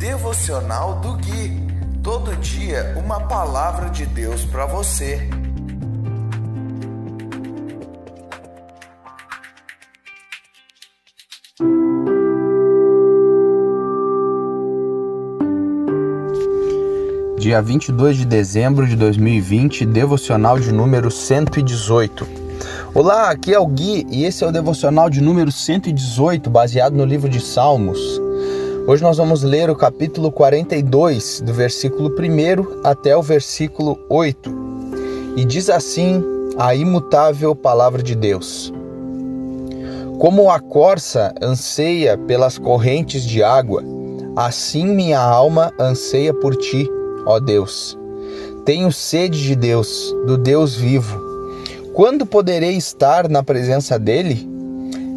Devocional do Gui. Todo dia uma palavra de Deus para você. Dia 22 de dezembro de 2020, devocional de número 118. Olá, aqui é o Gui e esse é o devocional de número 118, baseado no livro de Salmos. Hoje nós vamos ler o capítulo 42, do versículo 1 até o versículo 8. E diz assim a imutável palavra de Deus: Como a corça anseia pelas correntes de água, assim minha alma anseia por ti, ó Deus. Tenho sede de Deus, do Deus vivo. Quando poderei estar na presença dele?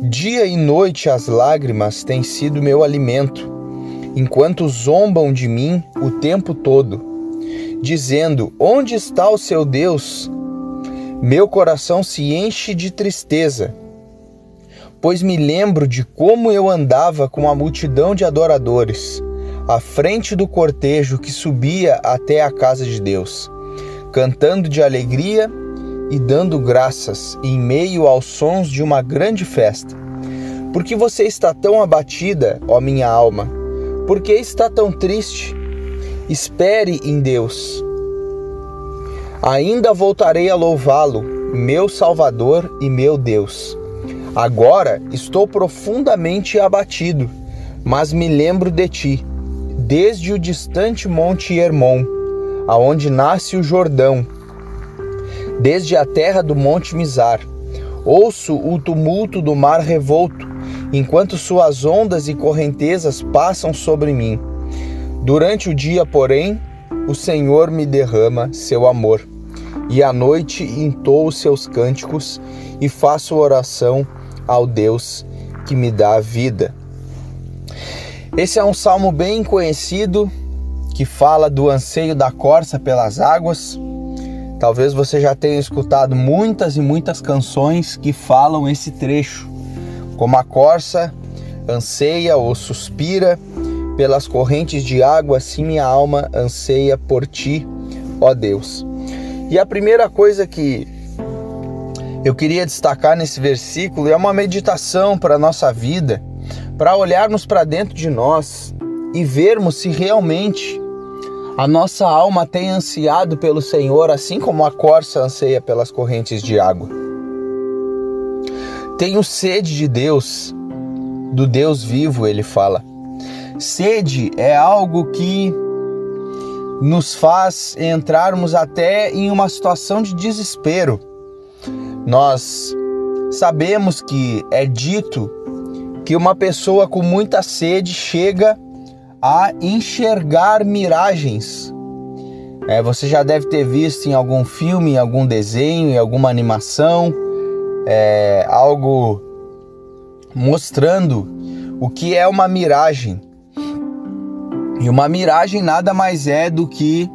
Dia e noite as lágrimas têm sido meu alimento enquanto zombam de mim o tempo todo, dizendo: Onde está o seu Deus? Meu coração se enche de tristeza, pois me lembro de como eu andava com a multidão de adoradores, à frente do cortejo que subia até a casa de Deus, cantando de alegria e dando graças em meio aos sons de uma grande festa. Porque você está tão abatida, ó minha alma? Por que está tão triste? Espere em Deus. Ainda voltarei a louvá-lo, meu Salvador e meu Deus. Agora estou profundamente abatido, mas me lembro de ti, desde o distante Monte Hermon, aonde nasce o Jordão, desde a terra do Monte Mizar. Ouço o tumulto do mar revolto enquanto suas ondas e correntezas passam sobre mim. Durante o dia, porém, o Senhor me derrama seu amor, e à noite entoo seus cânticos e faço oração ao Deus que me dá a vida. Esse é um salmo bem conhecido que fala do anseio da corça pelas águas. Talvez você já tenha escutado muitas e muitas canções que falam esse trecho. Como a corça anseia ou suspira pelas correntes de água, assim minha alma anseia por ti, ó Deus. E a primeira coisa que eu queria destacar nesse versículo é uma meditação para a nossa vida, para olharmos para dentro de nós e vermos se realmente a nossa alma tem ansiado pelo Senhor, assim como a corça anseia pelas correntes de água. Tenho sede de Deus, do Deus vivo, ele fala. Sede é algo que nos faz entrarmos até em uma situação de desespero. Nós sabemos que é dito que uma pessoa com muita sede chega a enxergar miragens. É, você já deve ter visto em algum filme, em algum desenho, em alguma animação é, algo mostrando o que é uma miragem. E uma miragem nada mais é do que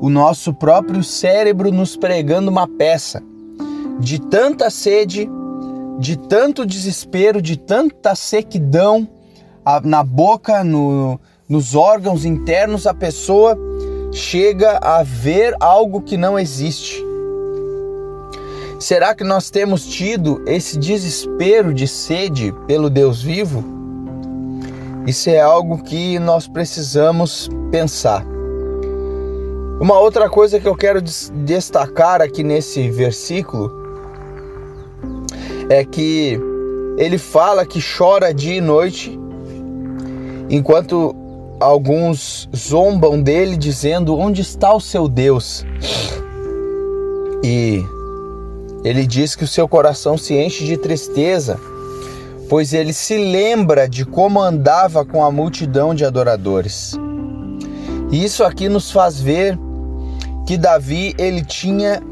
o nosso próprio cérebro nos pregando uma peça de tanta sede, de tanto desespero, de tanta sequidão na boca, no, nos órgãos internos, a pessoa chega a ver algo que não existe. Será que nós temos tido esse desespero de sede pelo Deus vivo? Isso é algo que nós precisamos pensar. Uma outra coisa que eu quero destacar aqui nesse versículo é que ele fala que chora dia e noite, enquanto alguns zombam dele dizendo: Onde está o seu Deus? E ele diz que o seu coração se enche de tristeza, pois ele se lembra de como andava com a multidão de adoradores. E isso aqui nos faz ver que Davi ele tinha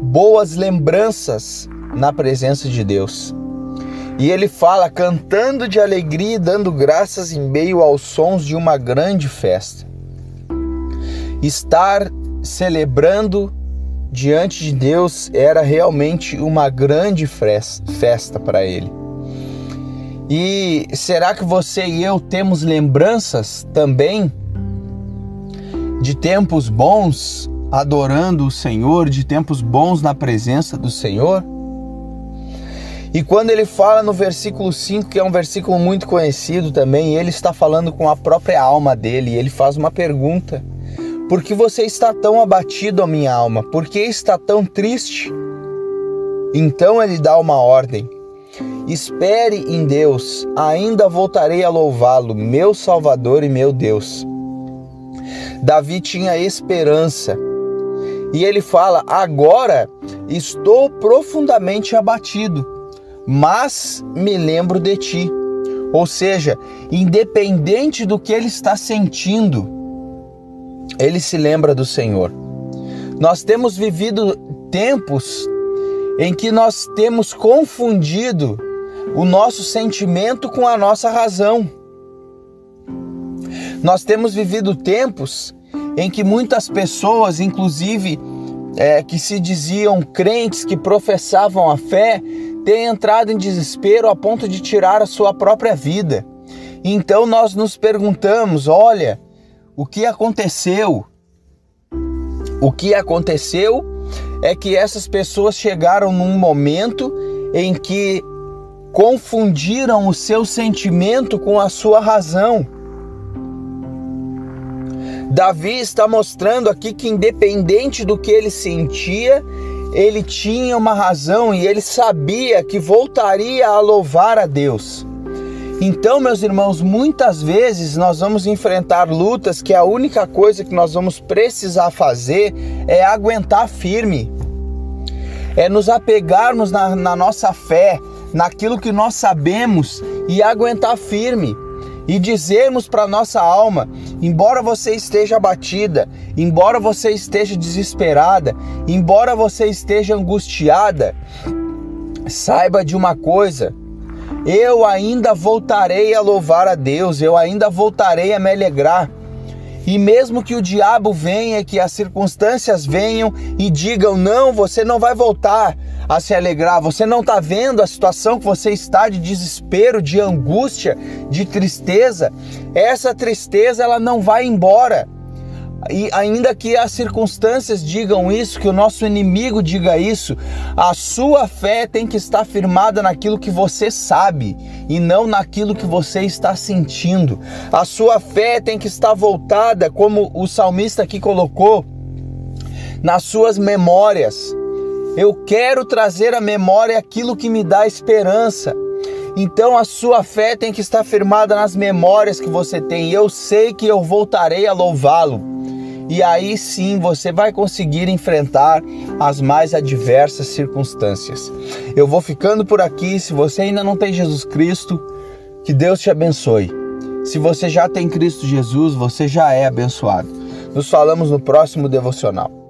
boas lembranças na presença de Deus. E ele fala cantando de alegria e dando graças em meio aos sons de uma grande festa. Estar celebrando diante de Deus era realmente uma grande festa para ele. E será que você e eu temos lembranças também de tempos bons adorando o Senhor, de tempos bons na presença do Senhor? E quando ele fala no versículo 5, que é um versículo muito conhecido também, ele está falando com a própria alma dele, e ele faz uma pergunta: Por que você está tão abatido, a minha alma? Por que está tão triste? Então ele dá uma ordem: Espere em Deus, ainda voltarei a louvá-lo, meu Salvador e meu Deus. Davi tinha esperança. E ele fala: Agora estou profundamente abatido mas me lembro de ti. Ou seja, independente do que ele está sentindo, ele se lembra do Senhor. Nós temos vivido tempos em que nós temos confundido o nosso sentimento com a nossa razão. Nós temos vivido tempos em que muitas pessoas, inclusive é, que se diziam crentes, que professavam a fé, ter entrado em desespero a ponto de tirar a sua própria vida. Então nós nos perguntamos: olha, o que aconteceu? O que aconteceu é que essas pessoas chegaram num momento em que confundiram o seu sentimento com a sua razão. Davi está mostrando aqui que, independente do que ele sentia, ele tinha uma razão e ele sabia que voltaria a louvar a Deus. Então, meus irmãos, muitas vezes nós vamos enfrentar lutas que a única coisa que nós vamos precisar fazer é aguentar firme, é nos apegarmos na, na nossa fé, naquilo que nós sabemos e aguentar firme e dizermos para nossa alma: embora você esteja abatida, embora você esteja desesperada, embora você esteja angustiada, saiba de uma coisa. Eu ainda voltarei a louvar a Deus, eu ainda voltarei a me alegrar. E mesmo que o diabo venha, que as circunstâncias venham e digam: não, você não vai voltar a se alegrar, você não está vendo a situação que você está de desespero, de angústia, de tristeza, essa tristeza ela não vai embora. E ainda que as circunstâncias digam isso, que o nosso inimigo diga isso, a sua fé tem que estar firmada naquilo que você sabe e não naquilo que você está sentindo. A sua fé tem que estar voltada, como o salmista aqui colocou, nas suas memórias. Eu quero trazer à memória aquilo que me dá esperança. Então a sua fé tem que estar firmada nas memórias que você tem. Eu sei que eu voltarei a louvá-lo e aí sim você vai conseguir enfrentar as mais adversas circunstâncias. Eu vou ficando por aqui. Se você ainda não tem Jesus Cristo, que Deus te abençoe. Se você já tem Cristo Jesus, você já é abençoado. Nos falamos no próximo devocional.